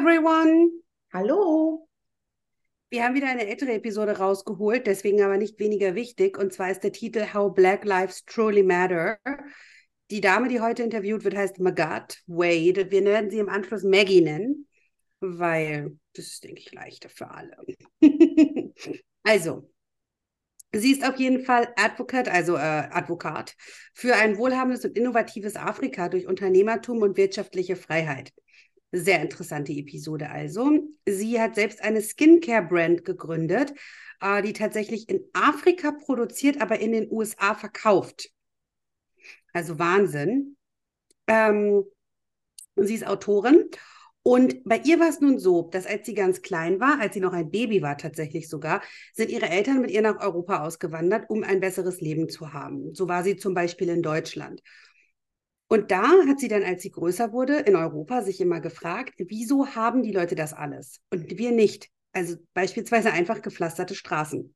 everyone! Hallo! Wir haben wieder eine ältere Episode rausgeholt, deswegen aber nicht weniger wichtig. Und zwar ist der Titel How Black Lives Truly Matter. Die Dame, die heute interviewt wird, heißt Magat Wade. Wir werden sie im Anschluss Maggie nennen, weil das ist, denke ich, leichter für alle. also, Sie ist auf jeden Fall Advocate, also äh, Advokat, für ein wohlhabendes und innovatives Afrika durch Unternehmertum und wirtschaftliche Freiheit. Sehr interessante Episode also. Sie hat selbst eine Skincare-Brand gegründet, äh, die tatsächlich in Afrika produziert, aber in den USA verkauft. Also Wahnsinn. Ähm, sie ist Autorin und bei ihr war es nun so, dass als sie ganz klein war, als sie noch ein Baby war tatsächlich sogar, sind ihre Eltern mit ihr nach Europa ausgewandert, um ein besseres Leben zu haben. So war sie zum Beispiel in Deutschland. Und da hat sie dann, als sie größer wurde, in Europa sich immer gefragt, wieso haben die Leute das alles und wir nicht? Also beispielsweise einfach gepflasterte Straßen.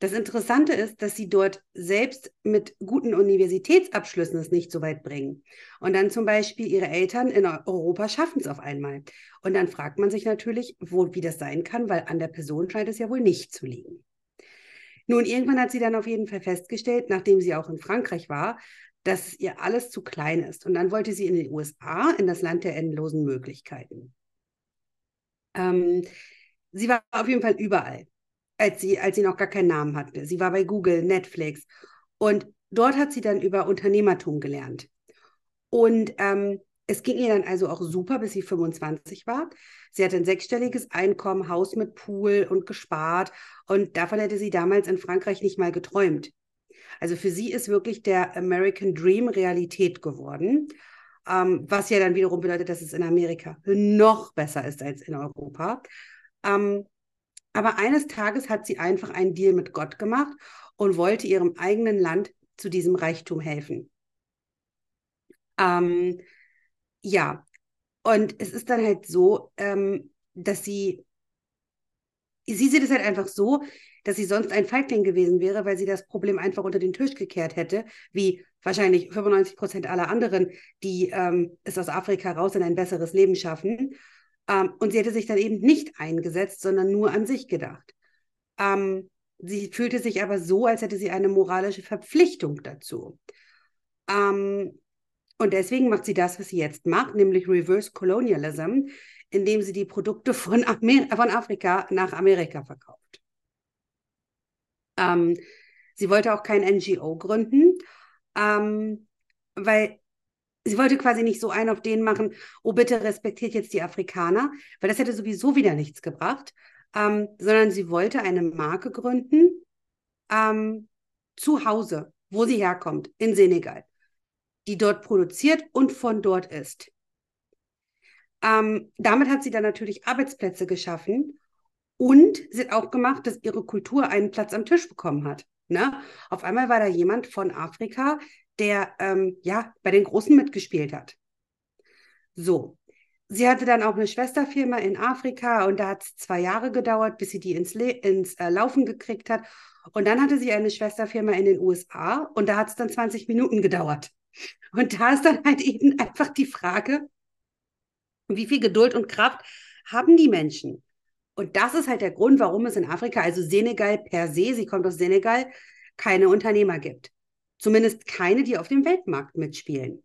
Das Interessante ist, dass sie dort selbst mit guten Universitätsabschlüssen es nicht so weit bringen. Und dann zum Beispiel ihre Eltern in Europa schaffen es auf einmal. Und dann fragt man sich natürlich, wo, wie das sein kann, weil an der Person scheint es ja wohl nicht zu liegen. Nun, irgendwann hat sie dann auf jeden Fall festgestellt, nachdem sie auch in Frankreich war, dass ihr alles zu klein ist. Und dann wollte sie in den USA, in das Land der endlosen Möglichkeiten. Ähm, sie war auf jeden Fall überall, als sie, als sie noch gar keinen Namen hatte. Sie war bei Google, Netflix. Und dort hat sie dann über Unternehmertum gelernt. Und ähm, es ging ihr dann also auch super, bis sie 25 war. Sie hatte ein sechsstelliges Einkommen, Haus mit Pool und gespart. Und davon hätte sie damals in Frankreich nicht mal geträumt. Also für sie ist wirklich der American Dream Realität geworden, ähm, was ja dann wiederum bedeutet, dass es in Amerika noch besser ist als in Europa. Ähm, aber eines Tages hat sie einfach einen Deal mit Gott gemacht und wollte ihrem eigenen Land zu diesem Reichtum helfen. Ähm, ja, und es ist dann halt so, ähm, dass sie, sie sieht es halt einfach so, dass sie sonst ein Feigling gewesen wäre, weil sie das Problem einfach unter den Tisch gekehrt hätte, wie wahrscheinlich 95 Prozent aller anderen, die ähm, es aus Afrika raus in ein besseres Leben schaffen. Ähm, und sie hätte sich dann eben nicht eingesetzt, sondern nur an sich gedacht. Ähm, sie fühlte sich aber so, als hätte sie eine moralische Verpflichtung dazu. Ähm, und deswegen macht sie das, was sie jetzt macht, nämlich Reverse Colonialism, indem sie die Produkte von, Amer von Afrika nach Amerika verkauft. Ähm, sie wollte auch kein NGO gründen, ähm, weil sie wollte quasi nicht so einen auf den machen, oh bitte respektiert jetzt die Afrikaner, weil das hätte sowieso wieder nichts gebracht, ähm, sondern sie wollte eine Marke gründen ähm, zu Hause, wo sie herkommt, in Senegal, die dort produziert und von dort ist. Ähm, damit hat sie dann natürlich Arbeitsplätze geschaffen und sie hat auch gemacht, dass ihre Kultur einen Platz am Tisch bekommen hat. Ne? Auf einmal war da jemand von Afrika, der ähm, ja bei den Großen mitgespielt hat. So. Sie hatte dann auch eine Schwesterfirma in Afrika und da hat es zwei Jahre gedauert, bis sie die ins, Le ins äh, Laufen gekriegt hat. Und dann hatte sie eine Schwesterfirma in den USA und da hat es dann 20 Minuten gedauert. Und da ist dann halt eben einfach die Frage, wie viel Geduld und Kraft haben die Menschen? Und das ist halt der Grund, warum es in Afrika, also Senegal per se, sie kommt aus Senegal, keine Unternehmer gibt. Zumindest keine, die auf dem Weltmarkt mitspielen.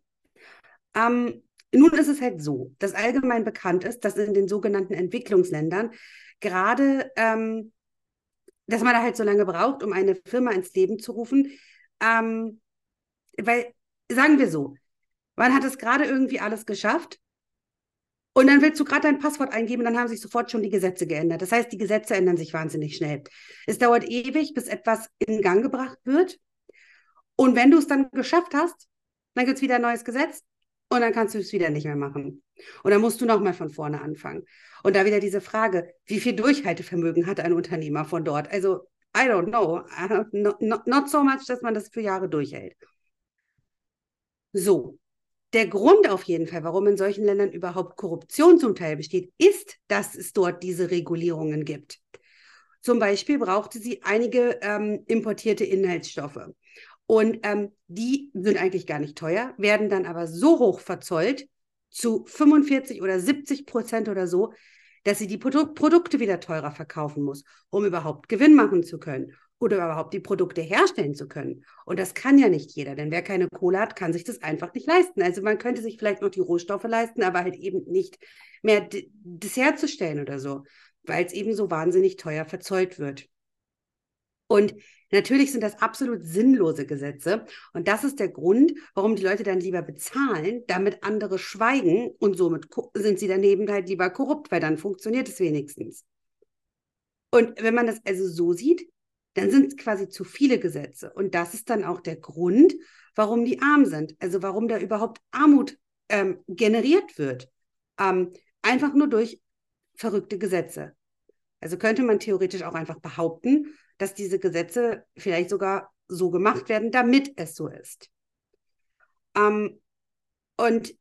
Ähm, nun ist es halt so, dass allgemein bekannt ist, dass in den sogenannten Entwicklungsländern gerade, ähm, dass man da halt so lange braucht, um eine Firma ins Leben zu rufen. Ähm, weil, sagen wir so, man hat es gerade irgendwie alles geschafft und dann willst du gerade dein Passwort eingeben, dann haben sich sofort schon die Gesetze geändert. Das heißt, die Gesetze ändern sich wahnsinnig schnell. Es dauert ewig, bis etwas in Gang gebracht wird. Und wenn du es dann geschafft hast, dann gibt es wieder ein neues Gesetz und dann kannst du es wieder nicht mehr machen. Und dann musst du nochmal von vorne anfangen. Und da wieder diese Frage, wie viel Durchhaltevermögen hat ein Unternehmer von dort? Also, I don't know. Not, not so much, dass man das für Jahre durchhält. So, der Grund auf jeden Fall, warum in solchen Ländern überhaupt Korruption zum Teil besteht, ist, dass es dort diese Regulierungen gibt. Zum Beispiel brauchte sie einige ähm, importierte Inhaltsstoffe. Und ähm, die sind eigentlich gar nicht teuer, werden dann aber so hoch verzollt, zu 45 oder 70 Prozent oder so, dass sie die Produ Produkte wieder teurer verkaufen muss, um überhaupt Gewinn machen zu können oder überhaupt die Produkte herstellen zu können. Und das kann ja nicht jeder, denn wer keine Kohle hat, kann sich das einfach nicht leisten. Also man könnte sich vielleicht noch die Rohstoffe leisten, aber halt eben nicht mehr das herzustellen oder so, weil es eben so wahnsinnig teuer verzollt wird. Und natürlich sind das absolut sinnlose Gesetze. Und das ist der Grund, warum die Leute dann lieber bezahlen, damit andere schweigen und somit sind sie daneben halt lieber korrupt, weil dann funktioniert es wenigstens. Und wenn man das also so sieht, dann sind es quasi zu viele Gesetze. Und das ist dann auch der Grund, warum die arm sind. Also warum da überhaupt Armut ähm, generiert wird. Ähm, einfach nur durch verrückte Gesetze. Also könnte man theoretisch auch einfach behaupten, dass diese Gesetze vielleicht sogar so gemacht werden, damit es so ist. Ähm, und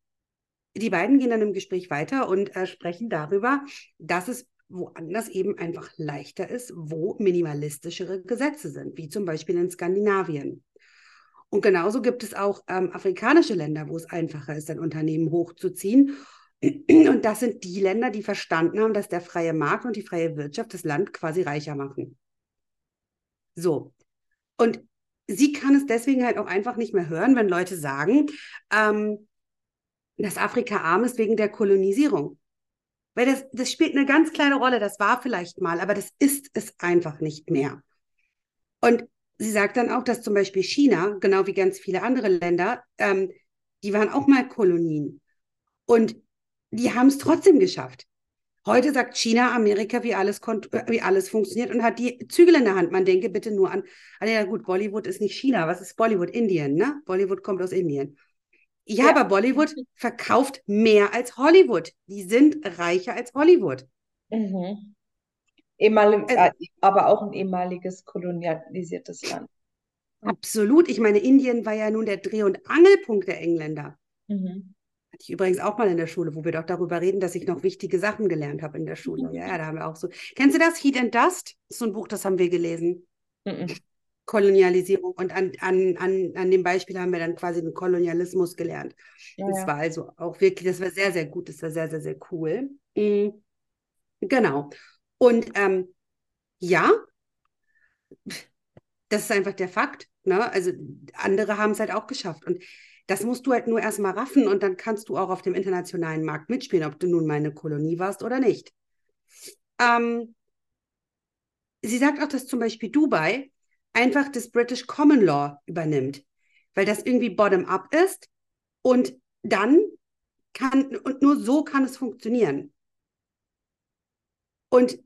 die beiden gehen dann im Gespräch weiter und äh, sprechen darüber, dass es woanders eben einfach leichter ist, wo minimalistischere Gesetze sind, wie zum Beispiel in Skandinavien. Und genauso gibt es auch ähm, afrikanische Länder, wo es einfacher ist, ein Unternehmen hochzuziehen. Und das sind die Länder, die verstanden haben, dass der freie Markt und die freie Wirtschaft das Land quasi reicher machen. So. Und sie kann es deswegen halt auch einfach nicht mehr hören, wenn Leute sagen, ähm, dass Afrika arm ist wegen der Kolonisierung. Weil das, das spielt eine ganz kleine Rolle, das war vielleicht mal, aber das ist es einfach nicht mehr. Und sie sagt dann auch, dass zum Beispiel China, genau wie ganz viele andere Länder, ähm, die waren auch mal Kolonien. Und die haben es trotzdem geschafft. Heute sagt China Amerika, wie alles, wie alles funktioniert und hat die Zügel in der Hand. Man denke bitte nur an, also ja gut, Bollywood ist nicht China, was ist Bollywood? Indien, ne? Bollywood kommt aus Indien. Ja, ja, aber Bollywood verkauft mehr als Hollywood. Die sind reicher als Hollywood. Mhm. Ehemal äh, äh, aber auch ein ehemaliges kolonialisiertes Land. Absolut. Ich meine, Indien war ja nun der Dreh- und Angelpunkt der Engländer. Mhm. Hatte ich übrigens auch mal in der Schule, wo wir doch darüber reden, dass ich noch wichtige Sachen gelernt habe in der Schule. Ja, ja, da haben wir auch so. Kennst du das? Heat and Dust? Das ist so ein Buch, das haben wir gelesen. Mhm. Kolonialisierung. Und an, an, an, an dem Beispiel haben wir dann quasi den Kolonialismus gelernt. Ja, das ja. war also auch wirklich, das war sehr, sehr gut, das war sehr, sehr, sehr cool. Mhm. Genau. Und ähm, ja, das ist einfach der Fakt. Ne? Also andere haben es halt auch geschafft. Und das musst du halt nur erstmal raffen und dann kannst du auch auf dem internationalen Markt mitspielen, ob du nun mal eine Kolonie warst oder nicht. Ähm, sie sagt auch, dass zum Beispiel Dubai einfach das British Common Law übernimmt, weil das irgendwie bottom-up ist und dann kann, und nur so kann es funktionieren. Und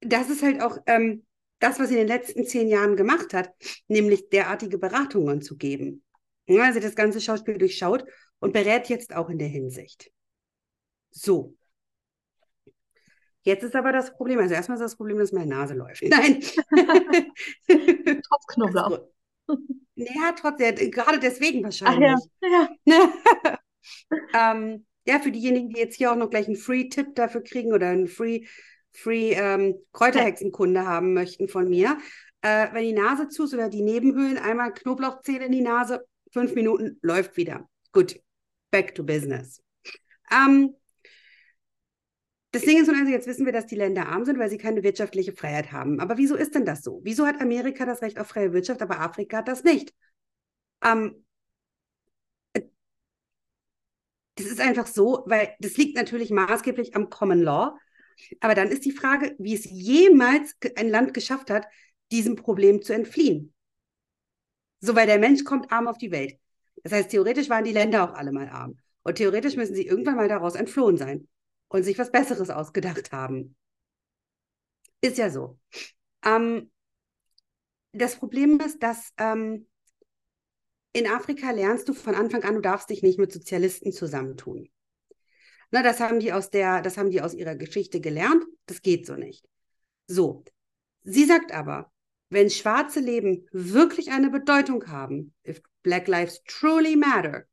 das ist halt auch ähm, das, was sie in den letzten zehn Jahren gemacht hat, nämlich derartige Beratungen zu geben. Also das ganze Schauspiel durchschaut und berät jetzt auch in der Hinsicht. So. Jetzt ist aber das Problem, also erstmal ist das Problem, dass meine Nase läuft. Nein. Trotz Knoblauch. Ja, trotz, ja, gerade deswegen wahrscheinlich. Ach, ja. Ja. ähm, ja, für diejenigen, die jetzt hier auch noch gleich einen Free-Tipp dafür kriegen oder einen Free, Free ähm, Kräuterhexenkunde haben möchten von mir. Äh, wenn die Nase zu ist oder die Nebenhöhlen, einmal Knoblauchzähne in die Nase, fünf Minuten, läuft wieder. Gut, back to business. Ähm, das Ding ist, also jetzt wissen wir, dass die Länder arm sind, weil sie keine wirtschaftliche Freiheit haben. Aber wieso ist denn das so? Wieso hat Amerika das Recht auf freie Wirtschaft, aber Afrika hat das nicht? Ähm, das ist einfach so, weil das liegt natürlich maßgeblich am Common Law. Aber dann ist die Frage, wie es jemals ein Land geschafft hat, diesem Problem zu entfliehen. So, weil der Mensch kommt arm auf die Welt. Das heißt, theoretisch waren die Länder auch alle mal arm. Und theoretisch müssen sie irgendwann mal daraus entflohen sein und sich was Besseres ausgedacht haben. Ist ja so. Ähm, das Problem ist, dass ähm, in Afrika lernst du von Anfang an, du darfst dich nicht mit Sozialisten zusammentun. Na, das haben die aus der, das haben die aus ihrer Geschichte gelernt. Das geht so nicht. So. Sie sagt aber, wenn schwarze Leben wirklich eine Bedeutung haben, if Black Lives truly matter,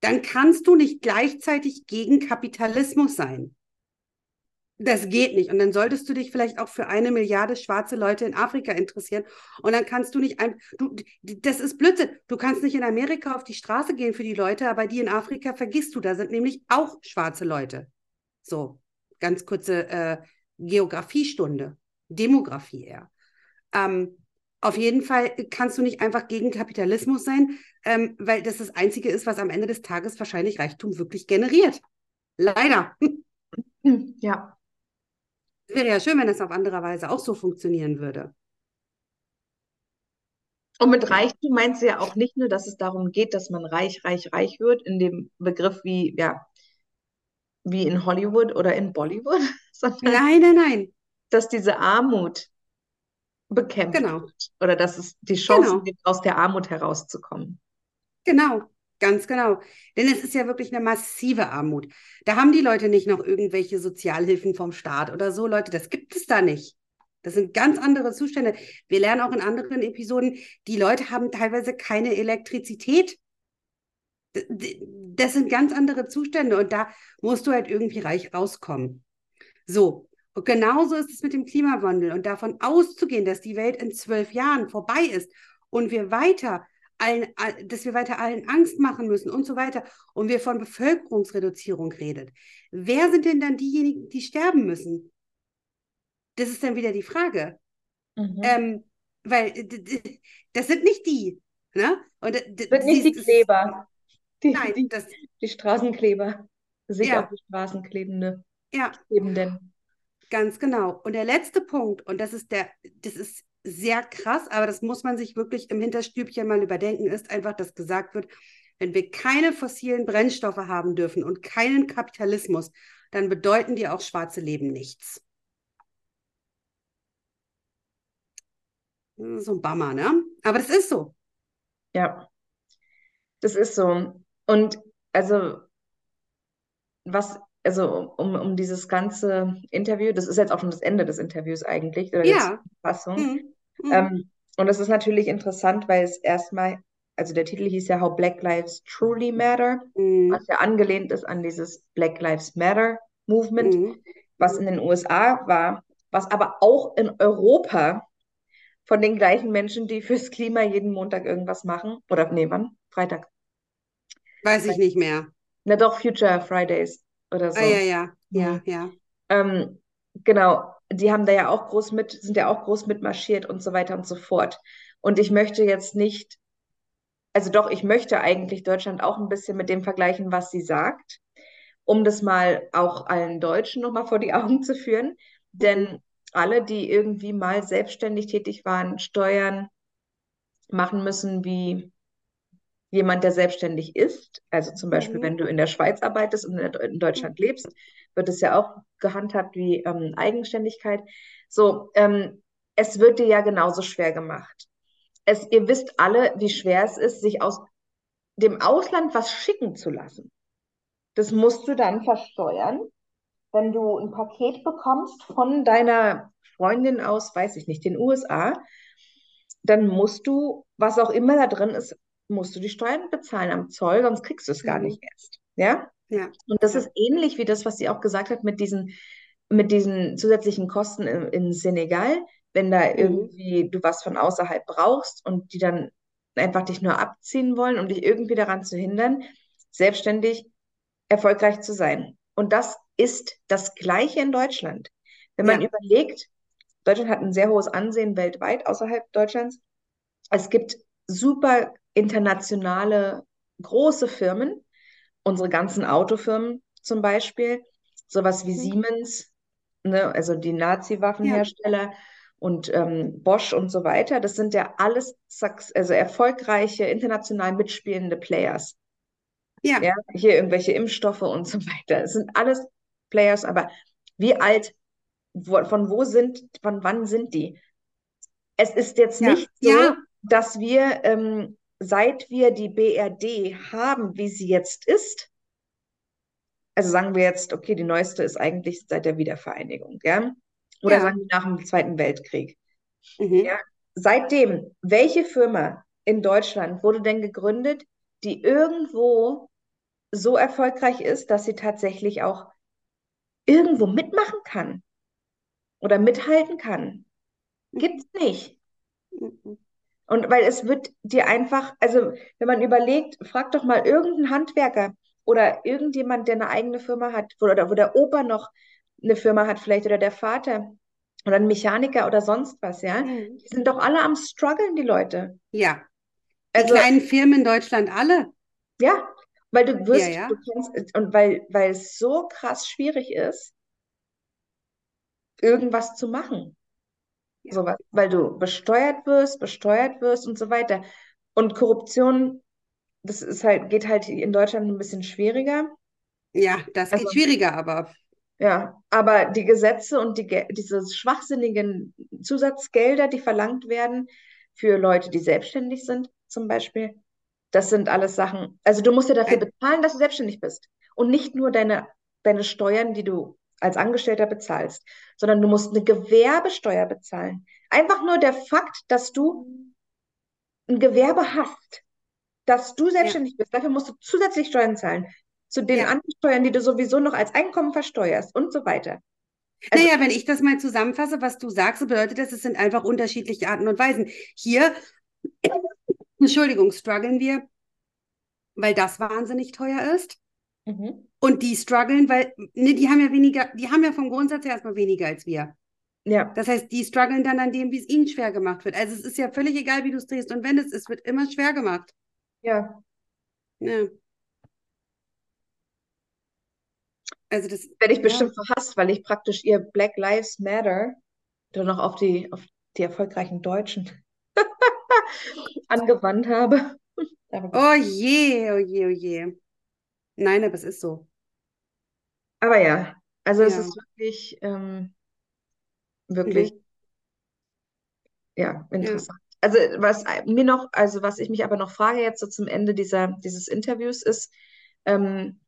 dann kannst du nicht gleichzeitig gegen Kapitalismus sein. Das geht nicht. Und dann solltest du dich vielleicht auch für eine Milliarde schwarze Leute in Afrika interessieren. Und dann kannst du nicht ein, du, das ist Blödsinn. Du kannst nicht in Amerika auf die Straße gehen für die Leute, aber die in Afrika vergisst du. Da sind nämlich auch schwarze Leute. So, ganz kurze äh, Geografiestunde, Demografie eher. Ähm, auf jeden Fall kannst du nicht einfach gegen Kapitalismus sein, ähm, weil das das Einzige ist, was am Ende des Tages wahrscheinlich Reichtum wirklich generiert. Leider. Ja. Wäre ja schön, wenn es auf andere Weise auch so funktionieren würde. Und mit Reichtum meinst du ja auch nicht nur, dass es darum geht, dass man reich, reich, reich wird, in dem Begriff wie, ja, wie in Hollywood oder in Bollywood, sondern nein, nein, nein. dass diese Armut bekämpft genau. wird oder dass es die Chance Genau. gibt, aus der Armut herauszukommen. Genau, ganz genau. Denn es ist ja wirklich eine massive Armut. Da haben die Leute nicht noch irgendwelche Sozialhilfen vom Staat oder so, Leute, das gibt es da nicht. Das sind ganz andere Zustände. Wir lernen auch in anderen Episoden, die Leute haben teilweise keine Elektrizität. Das sind ganz andere Zustände und da musst du halt irgendwie reich rauskommen. So, und genauso ist es mit dem Klimawandel und davon auszugehen, dass die Welt in zwölf Jahren vorbei ist und wir weiter allen, all- dass wir weiter allen Angst machen müssen und so weiter und wir von Bevölkerungsreduzierung redet. Wer sind denn dann diejenigen, die sterben müssen? Das ist dann wieder die Frage. Mhm. Ähm, weil das sind nicht die. Ne? Und d- d- Wird nicht die Kleber, die, Nein, die, das, die Straßenkleber, sich Ja. auf die Straßen klebende, ja, klebenden. Ganz genau. Und der letzte Punkt, und das ist der, das ist sehr krass, aber das muss man sich wirklich im Hinterstübchen mal überdenken, ist einfach, dass gesagt wird, wenn wir keine fossilen Brennstoffe haben dürfen und keinen Kapitalismus, dann bedeuten die auch schwarze Leben nichts. So ein Bummer, ne? Aber das ist so. Ja, das ist so. Und also, was, also um, um dieses ganze Interview, das ist jetzt auch schon das Ende des Interviews eigentlich, oder der Ja. Fassung. Hm. Hm. Ähm, und das ist natürlich interessant, weil es erstmal, also der Titel hieß ja How Black Lives Truly Matter, Hm. was ja angelehnt ist an dieses Black Lives Matter Movement, Hm. was in den USA war, was aber auch in Europa von den gleichen Menschen, die fürs Klima jeden Montag irgendwas machen, oder nee, wann? Freitag. Weiß ich nicht mehr. Na doch, Future Fridays oder so. Ah, ja, ja, ja, Mhm. ja. Ähm, genau, die haben da ja auch groß mit, sind ja auch groß mitmarschiert und so weiter und so fort. Und ich möchte jetzt nicht, also doch, ich möchte eigentlich Deutschland auch ein bisschen mit dem vergleichen, was sie sagt, um das mal auch allen Deutschen nochmal vor die Augen zu führen. Denn alle, die irgendwie mal selbstständig tätig waren, Steuern machen müssen wie jemand, der selbstständig ist. Also zum Beispiel, Mhm. wenn du in der Schweiz arbeitest und in Deutschland lebst, wird es ja auch gehandhabt wie ähm, Eigenständigkeit. So, ähm, es wird dir ja genauso schwer gemacht. Es, ihr wisst alle, wie schwer es ist, sich aus dem Ausland was schicken zu lassen. Das musst du dann versteuern. Wenn du ein Paket bekommst von deiner Freundin aus, weiß ich nicht, den USA, dann musst du, was auch immer da drin ist, musst du die Steuern bezahlen am Zoll, sonst kriegst du es gar Mhm. nicht erst. Ja? Ja. Und das Ja. ist ähnlich wie das, was sie auch gesagt hat mit diesen, mit diesen zusätzlichen Kosten in, in Senegal, wenn da Mhm. irgendwie du was von außerhalb brauchst und die dann einfach dich nur abziehen wollen, um dich irgendwie daran zu hindern, selbstständig erfolgreich zu sein. Und das ist das Gleiche in Deutschland. Wenn man Ja. überlegt, Deutschland hat ein sehr hohes Ansehen weltweit außerhalb Deutschlands. Es gibt super internationale große Firmen, unsere ganzen Autofirmen zum Beispiel, sowas wie Mhm. Siemens, ne, also die Nazi-Waffenhersteller und ähm, Bosch und so weiter. Das sind ja alles also erfolgreiche, international mitspielende Players. Ja. Ja, hier irgendwelche Impfstoffe und so weiter. Es sind alles Players, aber wie alt, wo, von wo sind, von wann sind die? Es ist jetzt Ja. nicht so, Ja. Dass wir, ähm, seit wir die BRD haben, wie sie jetzt ist, also sagen wir jetzt, okay, die neueste ist eigentlich seit der Wiedervereinigung, ja? Oder Ja. sagen wir nach dem Zweiten Weltkrieg. Mhm. Ja. Seitdem, welche Firma in Deutschland wurde denn gegründet, die irgendwo so erfolgreich ist, dass sie tatsächlich auch irgendwo mitmachen kann oder mithalten kann. Gibt's nicht. Mhm. Und weil es wird dir einfach, also wenn man überlegt, frag doch mal irgendeinen Handwerker oder irgendjemand, der eine eigene Firma hat, oder wo der Opa noch eine Firma hat, vielleicht oder der Vater oder ein Mechaniker oder sonst was, ja. Mhm. Die sind doch alle am struggeln, die Leute. Ja. Die Also, kleinen Firmen in Deutschland alle. ja, weil du wirst, Ja, ja. du kannst, und weil, weil es so krass schwierig ist, irgendwas zu machen. Ja. Weil du besteuert wirst, besteuert wirst und so weiter. Und Korruption, das ist halt, geht halt in Deutschland ein bisschen schwieriger. Ja, das geht Also- schwieriger, aber Ja, aber die Gesetze und die, diese schwachsinnigen Zusatzgelder, die verlangt werden für Leute, die selbstständig sind, zum Beispiel, das sind alles Sachen. Also du musst ja dafür bezahlen, dass du selbstständig bist. Und nicht nur deine, deine Steuern, die du als Angestellter bezahlst, sondern du musst eine Gewerbesteuer bezahlen. Einfach nur der Fakt, dass du ein Gewerbe hast, dass du selbstständig bist, dafür musst du zusätzlich Steuern zahlen. Zu den Ja. anderen Steuern, die du sowieso noch als Einkommen versteuerst und so weiter. Also- naja, wenn ich das mal zusammenfasse, was du sagst, bedeutet das, es sind einfach unterschiedliche Arten und Weisen. Hier, Entschuldigung, strugglen wir, weil das wahnsinnig teuer ist. Mhm. Und die strugglen, weil, ne, die haben ja weniger, die haben ja vom Grundsatz her erstmal weniger als wir. Ja, Das heißt, die strugglen dann an dem, wie es ihnen schwer gemacht wird. Also es ist ja völlig egal, wie du es drehst und wendest, es wird immer schwer gemacht. ja. Ja. Also das, Werde ich ja. bestimmt verhasst, weil ich praktisch ihr Black Lives Matter dann noch auf die, auf die erfolgreichen Deutschen angewandt habe. Oh je, oh je, oh je. Nein, aber es ist so. Aber ja, also es Ja. ist wirklich, ähm, wirklich, ja, interessant. Also was mir noch, also was ich mich aber noch frage jetzt so zum Ende dieser, dieses Interviews ist, ähm,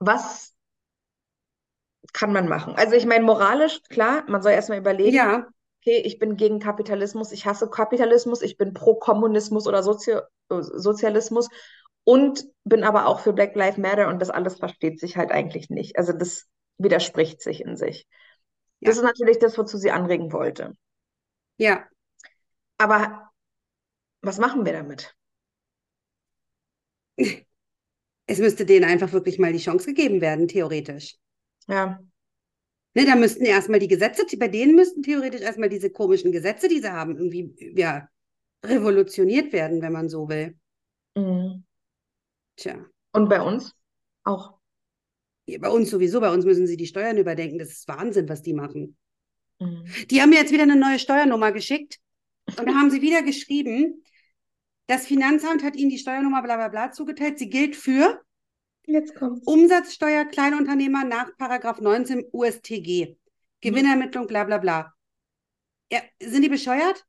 was kann man machen? Also ich meine, moralisch, klar, man soll erstmal überlegen, Ja, okay, ich bin gegen Kapitalismus, ich hasse Kapitalismus, ich bin pro Kommunismus oder Sozio äh, Sozialismus und bin aber auch für Black Lives Matter und das alles versteht sich halt eigentlich nicht. Also das widerspricht sich in sich. Das Ja. ist natürlich das, wozu sie anregen wollte. ja. Aber was machen wir damit? Es müsste denen einfach wirklich mal die Chance gegeben werden, theoretisch. Ja, Ne, da müssten erstmal die Gesetze, bei denen müssten theoretisch erstmal diese komischen Gesetze, die sie haben, irgendwie ja, revolutioniert werden, wenn man so will. mhm. Tja, Und bei uns auch. bei uns sowieso, bei uns müssen sie die Steuern überdenken. Das ist Wahnsinn, was die machen. Mhm. Die haben mir jetzt wieder eine neue Steuernummer geschickt und da haben sie wieder geschrieben, das Finanzamt hat ihnen die Steuernummer bla bla bla zugeteilt. Sie gilt für Jetzt kommt's. Umsatzsteuer Kleinunternehmer nach Paragraph 19 USTG. Gewinnermittlung bla bla bla. Ja, sind die bescheuert?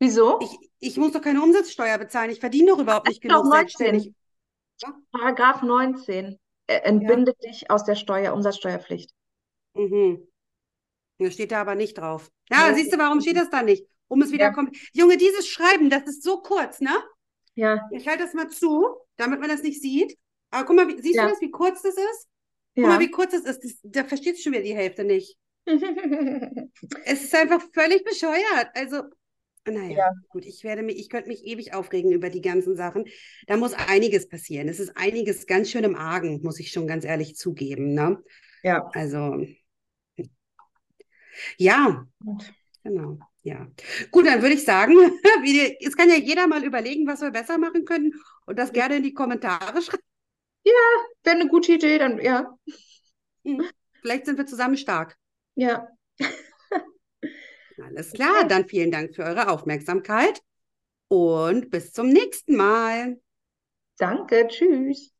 Wieso? Ich, ich muss doch keine Umsatzsteuer bezahlen. Ich verdiene doch überhaupt nicht genug 19. selbstständig. Paragraph 19 äh, entbindet dich aus der Steuer, Umsatzsteuerpflicht. Mhm. Das steht da aber nicht drauf. Ja, Ja. siehst du, warum steht das da nicht? Um es wieder Ja. kommt. Junge, dieses Schreiben, das ist so kurz, ne? Ja, Ich halte das mal zu, damit man das nicht sieht. Aber guck mal, wie, siehst Ja. du das, wie kurz das ist? Guck ja. mal, wie kurz das ist. Das, da versteht schon wieder die Hälfte nicht. Es ist einfach völlig bescheuert. Also, naja, Ja. gut, ich werde mich, ich könnte mich ewig aufregen über die ganzen Sachen. Da muss einiges passieren. Es ist einiges ganz schön im Argen, muss ich schon ganz ehrlich zugeben, ne? Ja. Also, ja, Gut. genau, ja. Gut, dann würde ich sagen, es kann ja jeder mal überlegen, was wir besser machen können und das gerne in die Kommentare schreiben. Wäre eine gute Idee, dann ja. Vielleicht sind wir zusammen stark. Ja. Alles klar, dann vielen Dank für eure Aufmerksamkeit und bis zum nächsten Mal. Danke, tschüss.